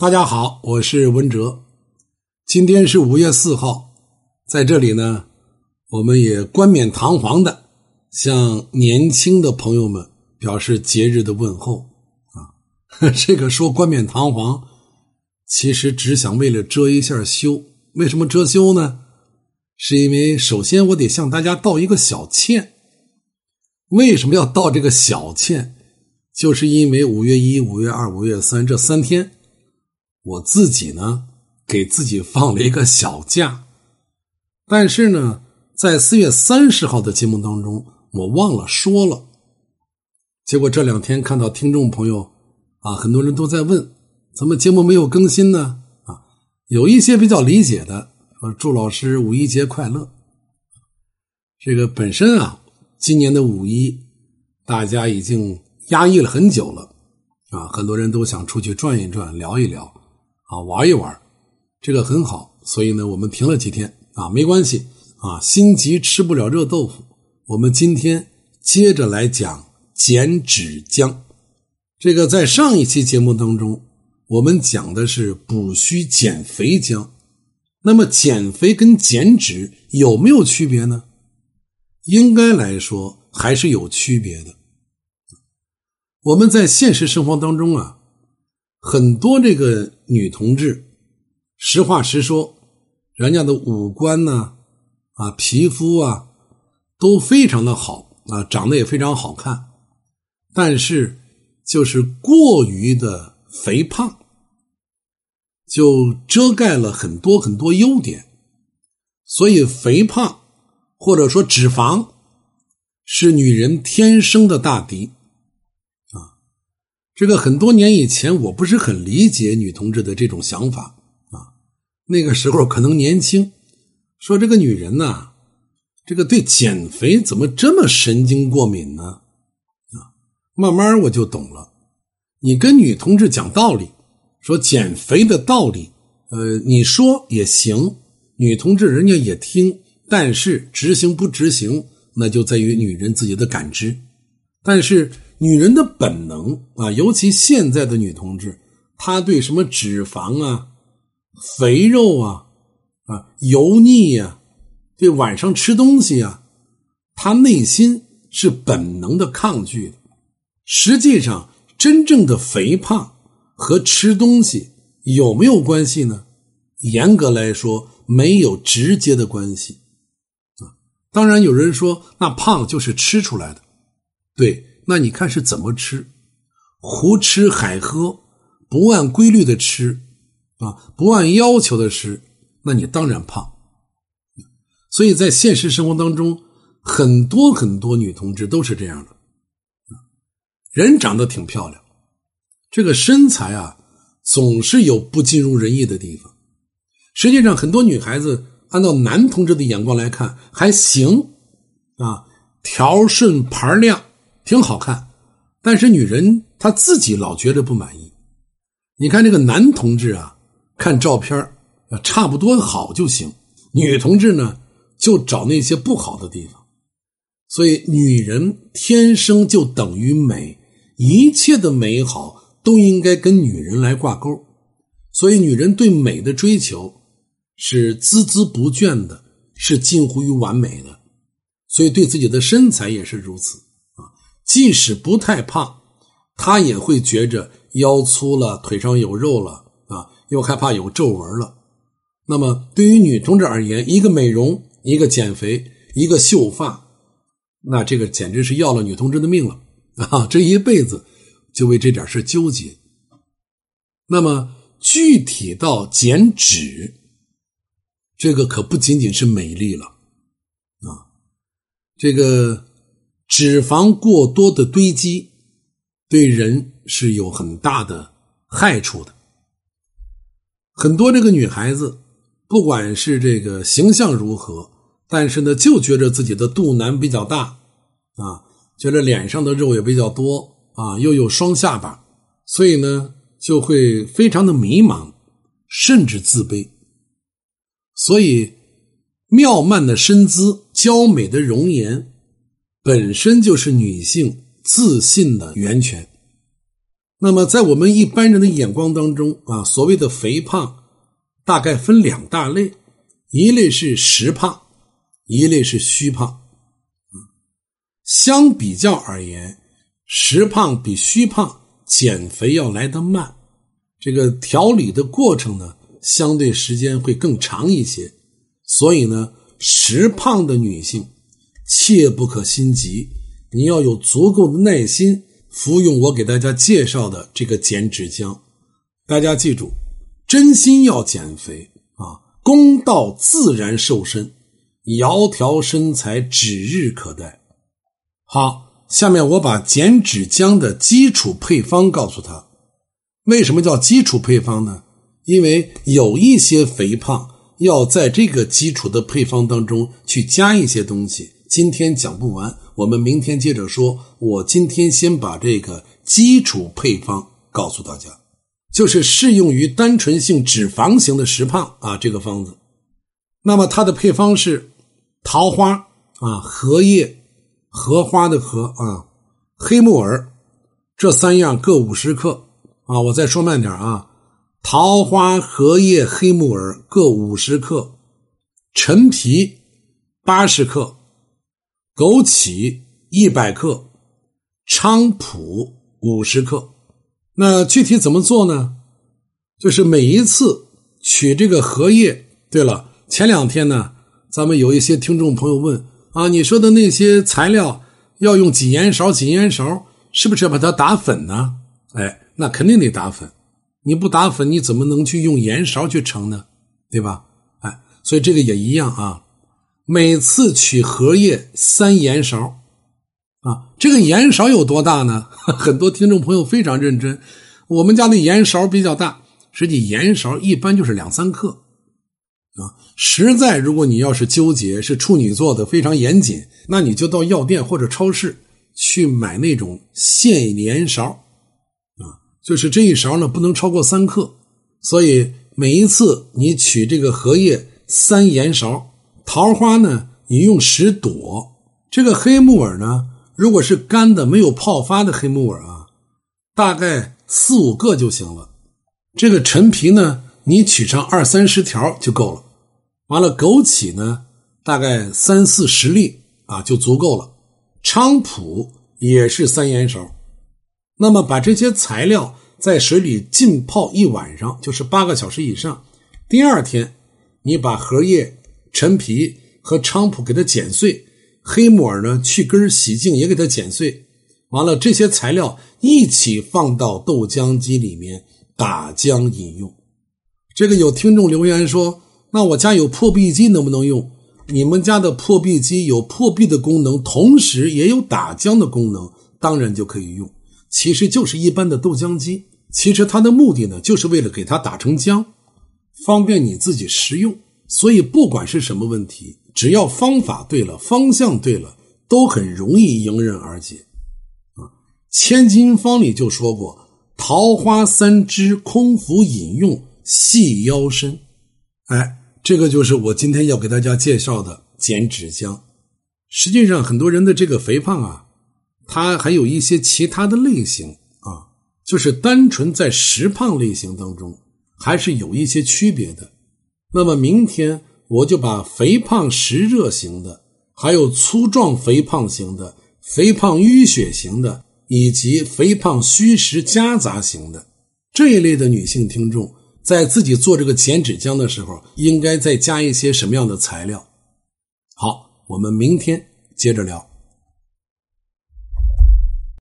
大家好，我是文哲。今天是五月四号，在这里呢，我们也冠冕堂皇的向年轻的朋友们表示节日的问候啊。这个说冠冕堂皇，其实只想为了遮一下羞。为什么遮羞呢？是因为首先我得向大家道一个小歉。为什么要道这个小歉？就是因为五月一、五月二、五月三这三天。我自己呢，给自己放了一个小假，但是呢，在四月三十号的节目当中，我忘了说了。结果这两天看到听众朋友啊，很多人都在问，怎么节目没有更新呢？啊，有一些比较理解的说，祝老师五一节快乐。这个本身啊，今年的五一，大家已经压抑了很久了啊，很多人都想出去转一转，聊一聊。啊，玩一玩，这个很好，所以呢，我们停了几天啊，没关系啊，心急吃不了热豆腐。我们今天接着来讲减脂浆。这个在上一期节目当中，我们讲的是补虚减肥浆。那么减肥跟减脂有没有区别呢？应该来说还是有区别的。我们在现实生活当中啊。很多这个女同志，实话实说，人家的五官呢，啊，皮肤啊，都非常的好啊，长得也非常好看，但是就是过于的肥胖，就遮盖了很多很多优点，所以肥胖或者说脂肪是女人天生的大敌。这个很多年以前，我不是很理解女同志的这种想法啊。那个时候可能年轻，说这个女人呐，这个对减肥怎么这么神经过敏呢？啊，慢慢我就懂了。你跟女同志讲道理，说减肥的道理，呃，你说也行，女同志人家也听，但是执行不执行，那就在于女人自己的感知。但是。女人的本能啊，尤其现在的女同志，她对什么脂肪啊、肥肉啊、啊油腻呀，对晚上吃东西啊，她内心是本能的抗拒的。实际上，真正的肥胖和吃东西有没有关系呢？严格来说，没有直接的关系啊。当然，有人说那胖就是吃出来的，对。那你看是怎么吃？胡吃海喝，不按规律的吃，啊，不按要求的吃，那你当然胖。所以在现实生活当中，很多很多女同志都是这样的，人长得挺漂亮，这个身材啊，总是有不尽如人意的地方。实际上，很多女孩子按照男同志的眼光来看还行，啊，条顺盘亮。挺好看，但是女人她自己老觉得不满意。你看这个男同志啊，看照片差不多好就行；女同志呢，就找那些不好的地方。所以，女人天生就等于美，一切的美好都应该跟女人来挂钩。所以，女人对美的追求是孜孜不倦的，是近乎于完美的。所以，对自己的身材也是如此。即使不太胖，他也会觉着腰粗了，腿上有肉了啊，又害怕有皱纹了。那么对于女同志而言，一个美容，一个减肥，一个秀发，那这个简直是要了女同志的命了啊！这一辈子就为这点事纠结。那么具体到减脂，这个可不仅仅是美丽了啊，这个。脂肪过多的堆积，对人是有很大的害处的。很多这个女孩子，不管是这个形象如何，但是呢，就觉得自己的肚腩比较大，啊，觉得脸上的肉也比较多，啊，又有双下巴，所以呢，就会非常的迷茫，甚至自卑。所以，妙曼的身姿，娇美的容颜。本身就是女性自信的源泉，那么在我们一般人的眼光当中啊，所谓的肥胖大概分两大类，一类是实胖，一类是虚胖。相比较而言，实胖比虚胖减肥要来得慢，这个调理的过程呢，相对时间会更长一些。所以呢，实胖的女性切不可心急，你要有足够的耐心。服用我给大家介绍的这个减脂浆，大家记住，真心要减肥啊，公道自然瘦身，窈窕身材指日可待。好，下面我把减脂浆的基础配方告诉他。为什么叫基础配方呢？因为有一些肥胖要在这个基础的配方当中去加一些东西。今天讲不完，我们明天接着说。我今天先把这个基础配方告诉大家，就是适用于单纯性脂肪型的实胖啊。这个方子，那么它的配方是桃花啊、荷叶、荷花的荷啊、黑木耳这三样各五十克啊。我再说慢点啊，桃花、荷叶、黑木耳各五十克，陈皮八十克。枸杞一百克，菖蒲五十克。那具体怎么做呢？就是每一次取这个荷叶。对了，前两天呢，咱们有一些听众朋友问啊，你说的那些材料要用几盐勺？几盐勺是不是要把它打粉呢？哎，那肯定得打粉。你不打粉，你怎么能去用盐勺去盛呢？对吧？哎，所以这个也一样啊。每次取荷叶三盐勺，啊，这个盐勺有多大呢？很多听众朋友非常认真，我们家的盐勺比较大，实际盐勺一般就是两三克，啊，实在如果你要是纠结是处女座的非常严谨，那你就到药店或者超市去买那种限盐勺，啊，就是这一勺呢不能超过三克，所以每一次你取这个荷叶三盐勺。桃花呢，你用十朵；这个黑木耳呢，如果是干的没有泡发的黑木耳啊，大概四五个就行了。这个陈皮呢，你取上二三十条就够了。完了，枸杞呢，大概三四十粒啊就足够了。菖蒲也是三盐勺。那么把这些材料在水里浸泡一晚上，就是八个小时以上。第二天，你把荷叶。陈皮和菖蒲给它剪碎，黑木耳呢去根洗净也给它剪碎，完了这些材料一起放到豆浆机里面打浆饮用。这个有听众留言说：“那我家有破壁机能不能用？”你们家的破壁机有破壁的功能，同时也有打浆的功能，当然就可以用。其实就是一般的豆浆机，其实它的目的呢，就是为了给它打成浆，方便你自己食用。所以，不管是什么问题，只要方法对了，方向对了，都很容易迎刃而解。啊，《千金方》里就说过：“桃花三枝，空腹饮用，细腰身。”哎，这个就是我今天要给大家介绍的减脂浆。实际上，很多人的这个肥胖啊，它还有一些其他的类型啊，就是单纯在实胖类型当中，还是有一些区别的。那么明天我就把肥胖实热型的，还有粗壮肥胖型的、肥胖淤血型的，以及肥胖虚实夹杂型的这一类的女性听众，在自己做这个减脂浆的时候，应该再加一些什么样的材料？好，我们明天接着聊。